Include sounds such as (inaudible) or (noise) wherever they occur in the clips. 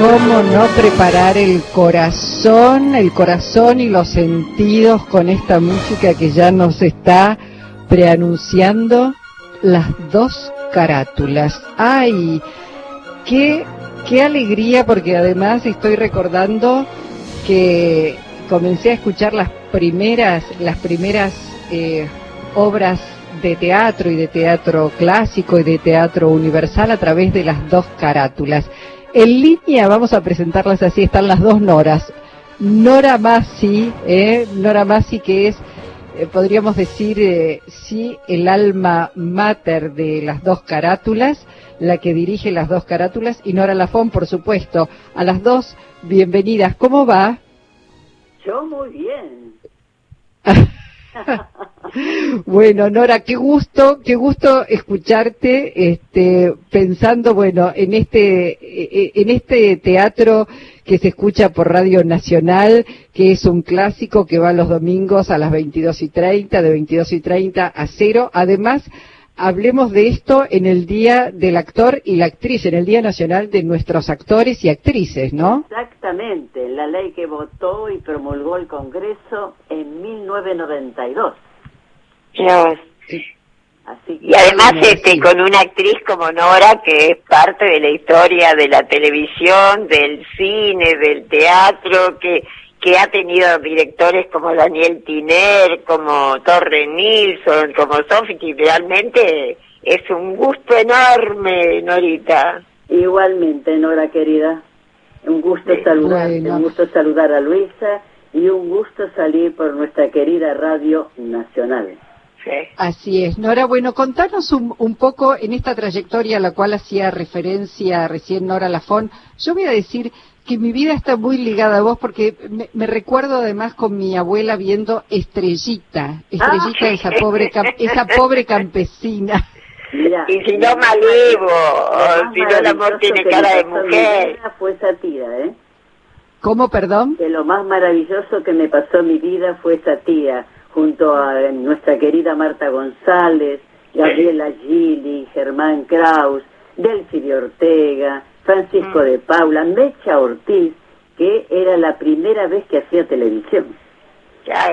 cómo no preparar el corazón, el corazón y los sentidos con esta música que ya nos está preanunciando las dos carátulas. ¡Ay! ¡Qué, qué alegría! Porque además estoy recordando que comencé a escuchar las primeras, las primeras eh, obras de teatro y de teatro clásico y de teatro universal a través de las dos carátulas. En línea vamos a presentarlas así, están las dos Noras. Nora Massi, eh, Nora Massi que es, eh, podríamos decir, eh, sí, el alma mater de las dos carátulas, la que dirige las dos carátulas, y Nora Lafón, por supuesto. A las dos, bienvenidas. ¿Cómo va? Yo muy bien. (laughs) (laughs) bueno, Nora, qué gusto, qué gusto escucharte, este, pensando, bueno, en este, e, e, en este teatro que se escucha por Radio Nacional, que es un clásico que va los domingos a las 22 y 30, de 22 y 30 a cero. Además, hablemos de esto en el Día del Actor y la Actriz, en el Día Nacional de nuestros actores y actrices, ¿no? Exactamente, la ley que votó y promulgó el Congreso en 1992. y además este con una actriz como Nora que es parte de la historia de la televisión, del cine, del teatro, que que ha tenido directores como Daniel Tiner, como Torre Nilsson, como Sophie, que realmente es un gusto enorme, Norita. Igualmente, Nora querida, un gusto saludar, un gusto saludar a Luisa y un gusto salir por nuestra querida Radio Nacional. Así es. Nora, bueno, contanos un, un, poco en esta trayectoria a la cual hacía referencia recién Nora Lafón. Yo voy a decir que mi vida está muy ligada a vos porque me, recuerdo además con mi abuela viendo Estrellita, Estrellita, esa pobre esa pobre campesina. y si no Malibu, si no el amor tiene cara de mujer. Fue esa tía, ¿eh? ¿Cómo, perdón? Que lo más maravilloso que me pasó en mi vida fue esa tía, junto a nuestra querida Marta González, Gabriela Gili, Germán Kraus, Delphi Ortega, Francisco mm. de Paula, Mecha Ortiz, que era la primera vez que hacía televisión.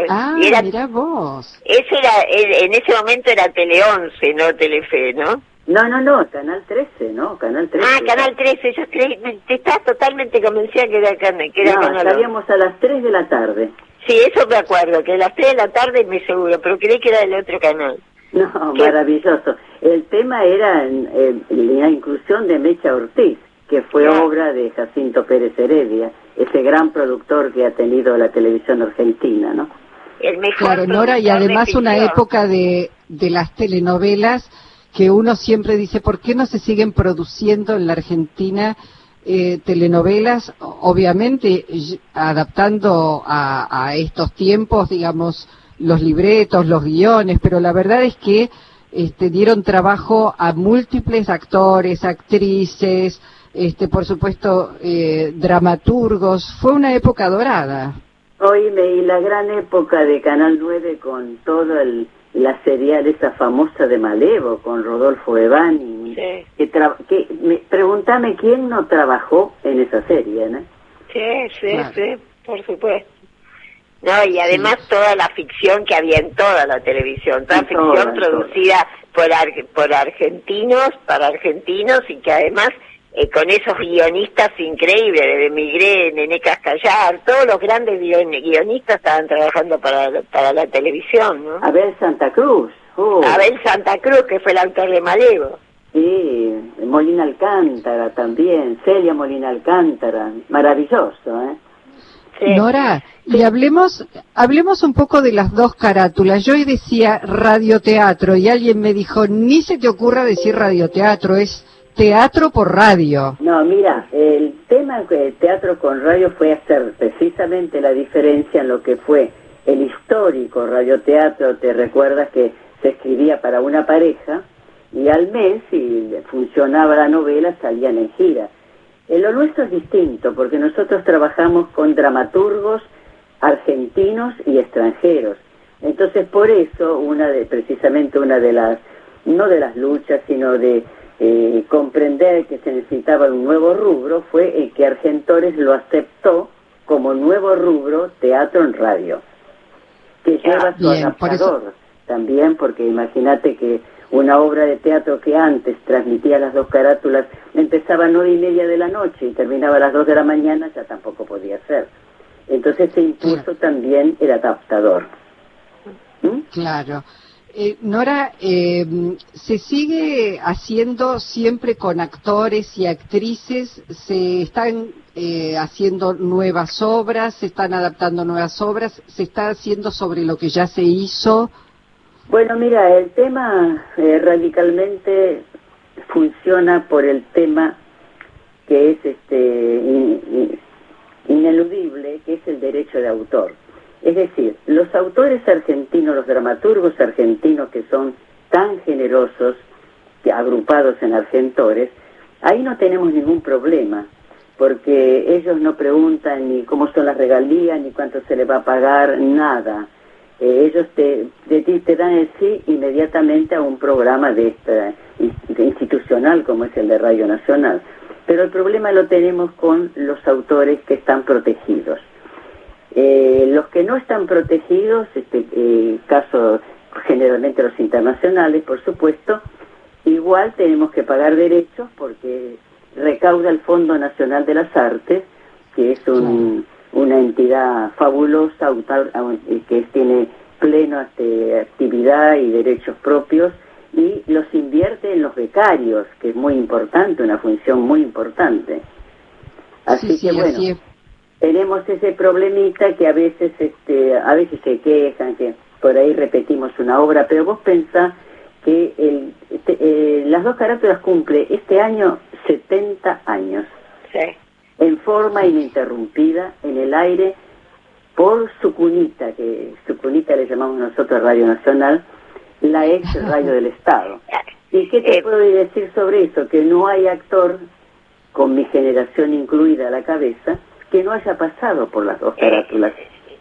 ah, mira vos. Ese era, en ese momento era Tele 11, no Telefe, ¿no? No, no, no, Canal 13, ¿no? Canal 13. Ah, Canal 13, yo te estás totalmente convencida que era, que era no, Canal salíamos a las 3 de la tarde. Sí, eso me acuerdo, que a las 3 de la tarde me seguro, pero creí que era del otro canal. No, maravilloso. El tema era la inclusión de Mecha Ortiz que fue obra de Jacinto Pérez Heredia, ese gran productor que ha tenido la televisión argentina, ¿no? El mejor claro, Nora, y además una época de, de las telenovelas que uno siempre dice, ¿por qué no se siguen produciendo en la Argentina eh, telenovelas? Obviamente, adaptando a, a estos tiempos, digamos, los libretos, los guiones, pero la verdad es que este, dieron trabajo a múltiples actores, actrices, este, por supuesto, eh, dramaturgos. Fue una época dorada. Oíme, y la gran época de Canal 9 con toda la serial esa famosa de Malevo, con Rodolfo Evani. Sí. Que, que me, pregúntame quién no trabajó en esa serie, ¿no? Sí, sí, sí, por supuesto. No, y además toda la ficción que había en toda la televisión, toda ficción producida por, por argentinos, para argentinos y que además eh, con esos guionistas increíbles, de Migré, Nené Cascallar, todos los grandes guionistas estaban trabajando para, para la televisión, ¿no? Abel Santa Cruz. Uh. Abel Santa Cruz, que fue el autor de Malevo. Sí, Molina Alcántara también, Celia Molina Alcántara, maravilloso, ¿eh? Nora, y hablemos, hablemos un poco de las dos carátulas. Yo hoy decía radioteatro y alguien me dijo, ni se te ocurra decir radioteatro, es teatro por radio. No, mira, el tema de teatro con radio fue hacer precisamente la diferencia en lo que fue el histórico radioteatro, te recuerdas que se escribía para una pareja y al mes, si funcionaba la novela, salían en gira. En lo nuestro es distinto porque nosotros trabajamos con dramaturgos argentinos y extranjeros. Entonces, por eso, una de, precisamente una de las, no de las luchas, sino de eh, comprender que se necesitaba un nuevo rubro fue que Argentores lo aceptó como nuevo rubro teatro en radio, que lleva su adaptador también, porque imagínate que una obra de teatro que antes transmitía las dos carátulas empezaba a nueve y media de la noche y terminaba a las dos de la mañana, ya tampoco podía ser. Entonces se impuso también el adaptador. ¿Mm? Claro. Eh, Nora, eh, ¿se sigue haciendo siempre con actores y actrices? ¿Se están eh, haciendo nuevas obras? ¿Se están adaptando nuevas obras? ¿Se está haciendo sobre lo que ya se hizo? Bueno, mira, el tema radicalmente funciona por el tema que es este ineludible, que es el derecho de autor. Es decir, los autores argentinos, los dramaturgos argentinos que son tan generosos, agrupados en Argentores, ahí no tenemos ningún problema, porque ellos no preguntan ni cómo son las regalías, ni cuánto se les va a pagar, nada. Eh, ellos te, te dan el sí inmediatamente a un programa de institucional como es el de Radio Nacional. Pero el problema lo tenemos con los autores que están protegidos. Eh, los que no están protegidos, este eh, caso generalmente los internacionales, por supuesto, igual tenemos que pagar derechos porque recauda el Fondo Nacional de las Artes, que es una entidad fabulosa, eh, que tiene plena este, actividad y derechos propios, y los invierte en los becarios, que es muy importante, una función muy importante. Así que bueno tenemos ese problemita que a veces este a veces se quejan que por ahí repetimos una obra pero vos pensás que el, este, eh, las dos carátulas cumple este año 70 años sí. en forma ininterrumpida en el aire por su cunita que su cunita le llamamos nosotros Radio Nacional la ex (laughs) radio del Estado y qué te eh, puedo decir sobre eso que no hay actor con mi generación incluida a la cabeza que no haya pasado por las dos carátulas.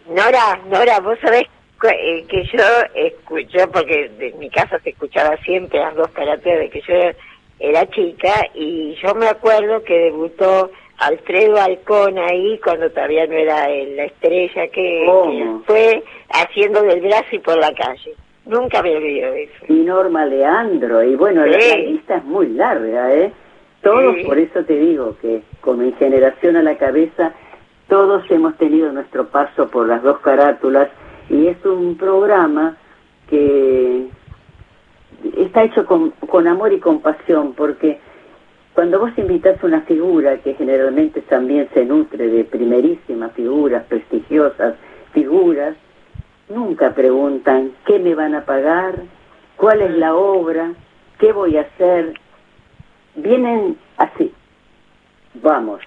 Nora, Nora, vos sabés eh, que yo escucho, porque en mi casa se escuchaba siempre las dos carátulas de que yo era chica, y yo me acuerdo que debutó Alfredo Alcón ahí cuando todavía no era la estrella que, fue haciendo del brazo y por la calle. Nunca me olvido de eso. Y Norma Leandro, y bueno, la, lista es muy larga, ¿eh? Todos, por eso te digo que con mi generación a la cabeza, todos hemos tenido nuestro paso por las dos carátulas y es un programa que está hecho con, con amor y compasión porque cuando vos invitas a una figura que generalmente también se nutre de primerísimas figuras, prestigiosas figuras, nunca preguntan qué me van a pagar, cuál es la obra, qué voy a hacer, vienen así, vamos,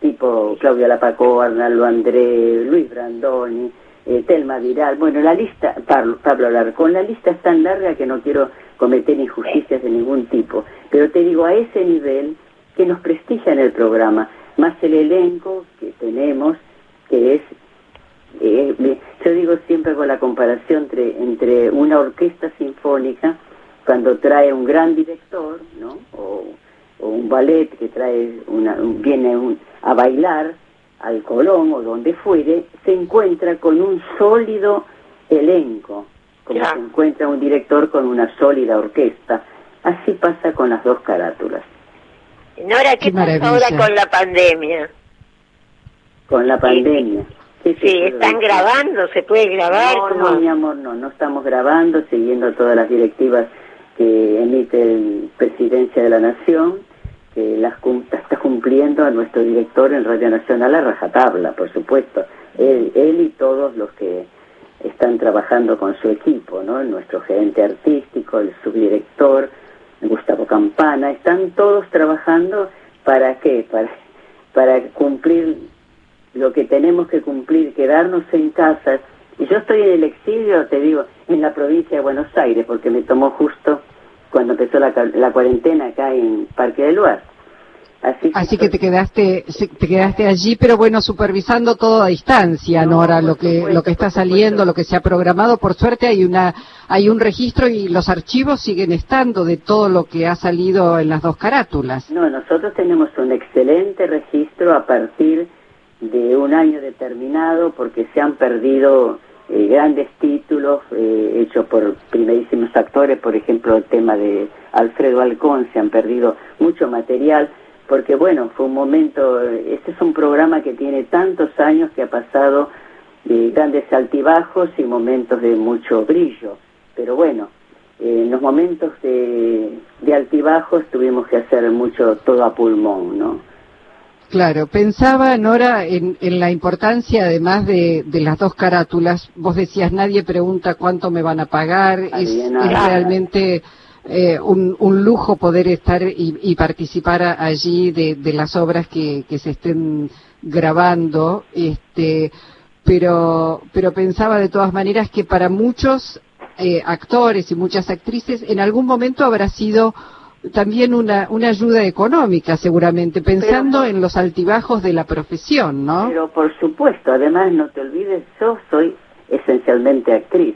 tipo Claudia Lapacó, Arnaldo André, Luis Brandoni, eh, Telma Viral, bueno, la lista, Pablo, Pablo Larcón, la lista es tan larga que no quiero cometer injusticias de ningún tipo, pero te digo, a ese nivel que nos prestigia en el programa, más el elenco que tenemos, que es, eh, yo digo siempre con la comparación entre, entre una orquesta sinfónica, cuando trae un gran director, ¿no? O, un ballet que trae una, viene a bailar al Colón o donde fuere, se encuentra con un sólido elenco, como se encuentra un director con una sólida orquesta. Así pasa con las dos carátulas. Nora, ¿qué, pasa ahora con la pandemia? Con la pandemia. Sí, están grabando, se puede grabar. No, no, mi amor, no, no estamos grabando, siguiendo todas las directivas que emite el Presidencia de la Nación, que las está cumpliendo a nuestro director en Radio Nacional a rajatabla, por supuesto, él, él y todos los que están trabajando con su equipo, ¿no? Nuestro gerente artístico, el subdirector, Gustavo Campana, están todos trabajando para qué? Para, para cumplir lo que tenemos que cumplir, quedarnos en casa y yo estoy en el exilio, te digo, en la provincia de Buenos Aires, porque me tomó justo cuando empezó la, cuarentena acá en Parque del Luar. Así, que, te quedaste te quedaste allí, pero bueno, supervisando todo a distancia, Nora, lo que lo que está saliendo, lo que se ha programado. Por suerte hay una hay un registro y los archivos siguen estando de todo lo que ha salido en las dos carátulas. No, nosotros tenemos un excelente registro a partir de un año determinado porque se han perdido eh, grandes títulos eh, hechos por primerísimos actores, por ejemplo el tema de Alfredo Alcón, se han perdido mucho material porque bueno, fue un momento, este es un programa que tiene tantos años que ha pasado eh, grandes altibajos y momentos de mucho brillo, pero bueno, eh, en los momentos de, de altibajos tuvimos que hacer mucho todo a pulmón, ¿no? Claro, pensaba, Nora, en, en la importancia, además de, de, las dos carátulas. Vos decías, nadie pregunta cuánto me van a pagar. Es, es, realmente eh, un, un, lujo poder estar y, y participar allí de, de, las obras que, que se estén grabando, este, pero, pero pensaba de todas maneras que para muchos eh, actores y muchas actrices en algún momento habrá sido también una, una ayuda económica, seguramente, pensando en los altibajos de la profesión, ¿no? Pero por supuesto, además no te olvides, yo soy esencialmente actriz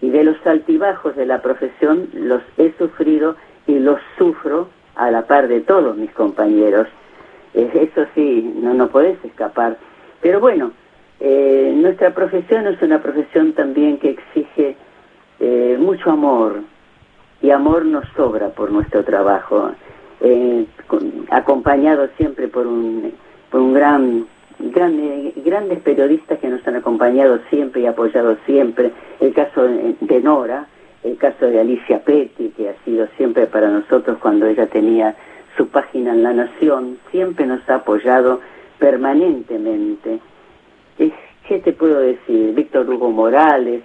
y de los altibajos de la profesión los he sufrido y los sufro a la par de todos mis compañeros. eso sí, no, no podés escapar. Pero bueno, eh, nuestra profesión es una profesión también que exige eh, mucho amor y amor nos sobra por nuestro trabajo, eh, acompañado siempre por un, por un gran grandes periodistas que nos han acompañado siempre y apoyado siempre, el caso de Nora, el caso de Alicia Petty, que ha sido siempre para nosotros cuando ella tenía su página en La Nación, siempre nos ha apoyado permanentemente. ¿Qué te puedo decir? Víctor Hugo Morales,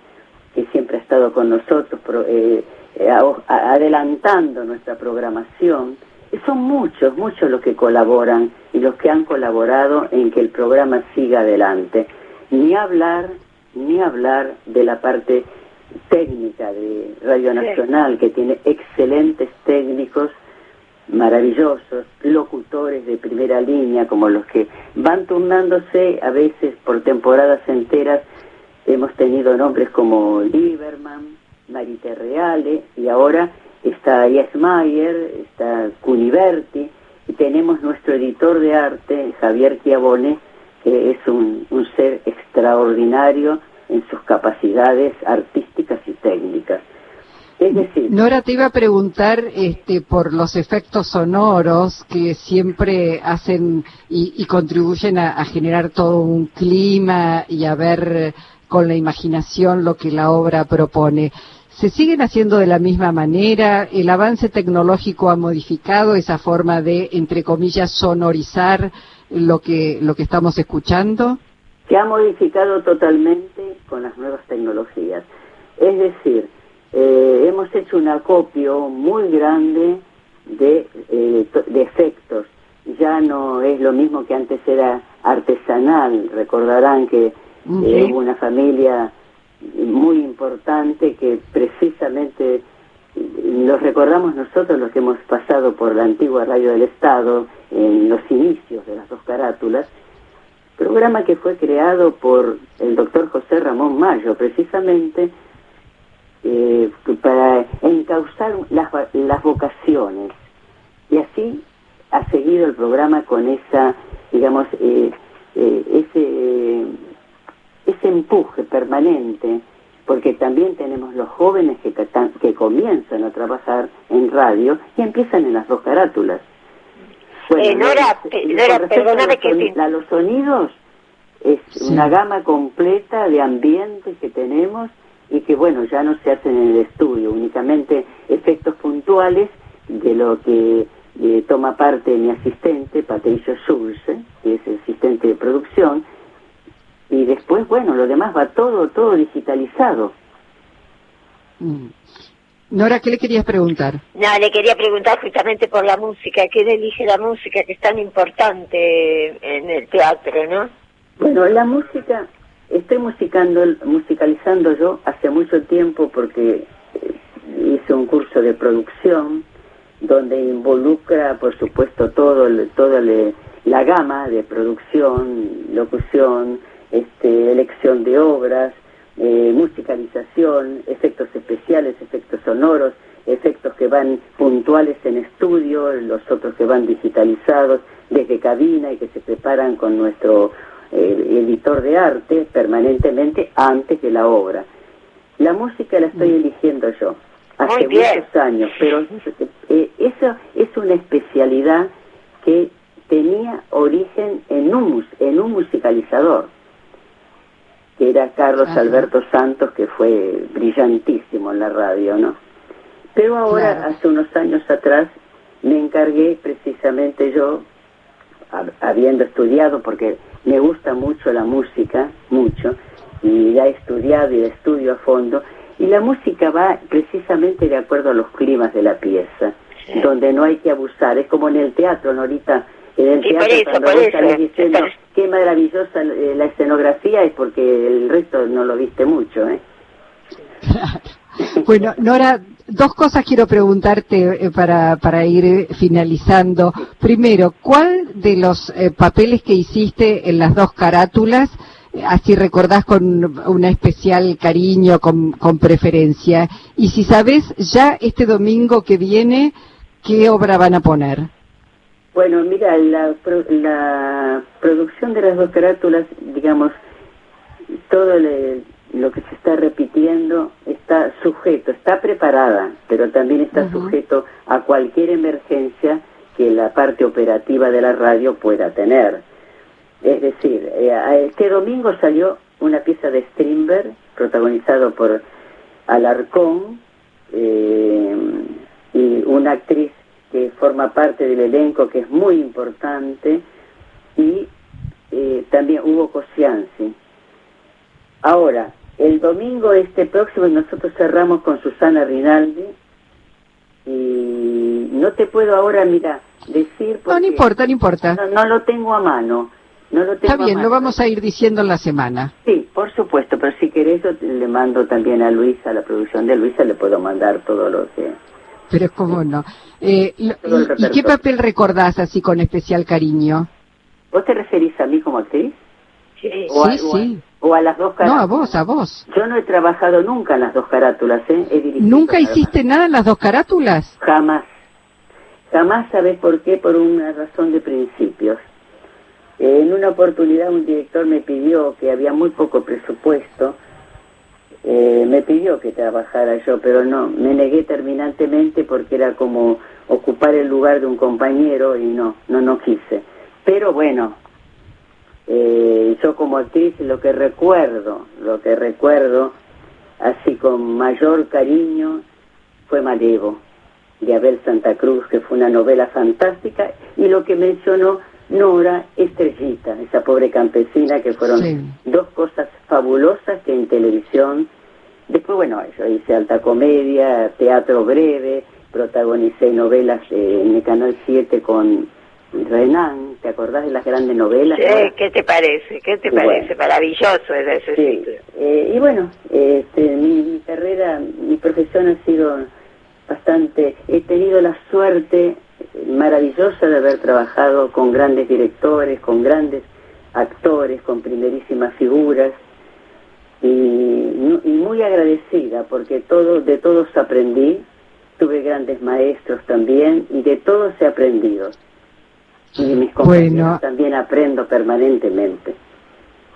que siempre ha estado con nosotros eh, eh, adelantando nuestra programación son muchos, muchos los que colaboran y los que han colaborado en que el programa siga adelante. Ni hablar, ni hablar de la parte técnica de Radio Nacional, que tiene excelentes técnicos maravillosos, locutores de primera línea, como los que van turnándose a veces por temporadas enteras. Hemos tenido nombres como Lieberman, Marita Reale y ahora está Mayer, está Cuniverti, y tenemos nuestro editor de arte, Javier Chiavone, que es un, ser extraordinario en sus capacidades artísticas y técnicas. Es decir, Nora te iba a preguntar este, por los efectos sonoros que siempre hacen y, contribuyen a, generar todo un clima y a ver con la imaginación lo que la obra propone. ¿Se siguen haciendo de la misma manera? ¿El avance tecnológico ha modificado esa forma de, entre comillas, sonorizar lo que, lo que estamos escuchando? Se ha modificado totalmente con las nuevas tecnologías. Es decir, eh, hemos hecho un acopio muy grande de, eh, de efectos. Ya no es lo mismo que antes era artesanal. Recordarán que eh, hubo una familia muy importante que precisamente los recordamos nosotros los que hemos pasado por la antigua radio del Estado en los inicios de las dos carátulas, programa que fue creado por el doctor José Ramón Mayo precisamente eh, para encauzar las, las vocaciones. Y así ha seguido el programa con esa digamos eh, eh, ese ese empuje permanente, porque también tenemos los jóvenes que, que comienzan a trabajar en radio y empiezan en las dos carátulas. Bueno, perdóname que a los sonidos es una gama completa de ambientes que tenemos y que bueno, ya no se hacen en el estudio, únicamente efectos puntuales de lo que eh, toma parte mi asistente, Patricio Schulze, que es el asistente de producción, y después, bueno, lo demás va todo, todo digitalizado. Mm. Nora, ¿qué le querías preguntar? No, le quería preguntar justamente por la música. ¿Quién elige la música que es tan importante en el teatro, no? Bueno, la música, estoy musicando, musicalizando yo hace mucho tiempo porque eh, hice un curso de producción donde involucra, por supuesto, todo, toda la gama de producción, locución, este, elección de obras, eh, musicalización, efectos especiales, efectos sonoros, efectos que van puntuales en estudio, los otros que van digitalizados desde cabina y que se preparan con nuestro eh, editor de arte permanentemente antes de la obra. La música la estoy mm. eligiendo yo hace muchos años, pero eh, eso es una especialidad que tenía origen en un, en un musicalizador que era Carlos Alberto Santos, que fue brillantísimo en la radio, ¿no? Pero ahora, hace unos años atrás, me encargué precisamente yo, habiendo estudiado, porque me gusta mucho la música, mucho, y ya he estudiado y estudio a fondo, y la música va precisamente de acuerdo a los climas de la pieza, donde no hay que abusar, es como en el teatro, ¿no? Ahorita en el teatro, cuando vos diciendo qué maravillosa eh, la escenografía, es porque el resto no lo viste mucho, ¿eh? (laughs) bueno, Nora, dos cosas quiero preguntarte eh, para, para ir eh, finalizando. Primero, ¿cuál de los papeles que hiciste en las dos carátulas, así recordás con un especial cariño, con, con preferencia? Y si sabes, ya este domingo que viene, ¿qué obra van a poner? Bueno, mira, la, la producción de las dos carátulas, digamos, todo lo que se está repitiendo está sujeto, está preparada, pero también está sujeto a cualquier emergencia que la parte operativa de la radio pueda tener. Es decir, eh, este domingo salió una pieza de Strindberg, protagonizado por Alarcón, eh, y una actriz que forma parte del elenco, que es muy importante, y eh, también Hugo Cosianzi. Ahora, el domingo este próximo nosotros cerramos con Susana Rinaldi y no te puedo ahora, mira, decir... no, no importa, no importa. No, lo tengo a mano. No lo tengo Está bien, lo vamos a ir diciendo en la semana. Sí, por supuesto, pero si querés yo le mando también a Luisa, a la producción de Luisa, le puedo mandar todo lo que pero cómo no. Eh, y, qué papel recordás así con especial cariño? ¿Vos te referís a mí como actriz? Sí, o a, sí. O a, las dos carátulas. No, a vos, a vos. Yo no he trabajado nunca en las dos carátulas, ¿eh? ¿Nunca hiciste nada en las dos carátulas? Jamás. Jamás, ¿sabes por qué? Por una razón de principios. en una oportunidad un director me pidió que había muy poco presupuesto eh, me pidió que trabajara yo, pero no, me negué terminantemente porque era como ocupar el lugar de un compañero y no, no, no quise. Pero bueno, eh, yo como actriz lo que recuerdo, lo que recuerdo, así con mayor cariño, fue Malevo, de Abel Santa Cruz, que fue una novela fantástica, y lo que mencionó Nora Estrellita, esa pobre campesina, que fueron dos cosas fabulosas que en televisión Después, bueno, yo hice alta comedia, teatro breve, protagonicé novelas en el Canal 7 con Renan, ¿te acordás de las grandes novelas? Sí, ¿qué te parece? ¿Qué te parece? Maravilloso es ese sí. Eh, y bueno, este, mi, carrera, mi profesión ha sido bastante... He tenido la suerte maravillosa de haber trabajado con grandes directores, con grandes actores, con primerísimas figuras, y, muy agradecida porque todo, de todos aprendí, tuve grandes maestros también y de todos he aprendido. Y mis compañeros también aprendo permanentemente.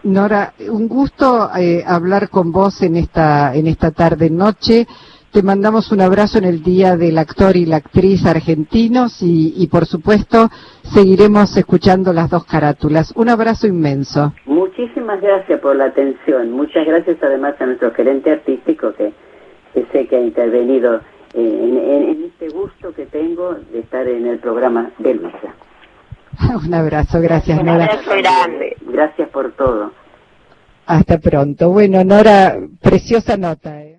Nora, un gusto eh, hablar con vos en esta, en esta tarde noche. Te mandamos un abrazo en el Día del Actor y la Actriz Argentinos y, y por supuesto seguiremos escuchando las dos carátulas. Un abrazo inmenso. Muchísimas gracias por la atención. Muchas gracias además a nuestro gerente artístico que, sé que ha intervenido en, este gusto que tengo de estar en el programa de Luisa. (laughs) Un abrazo, gracias Nora. Un abrazo grande. Gracias por todo. Hasta pronto. Bueno, Nora, preciosa nota. ¿eh?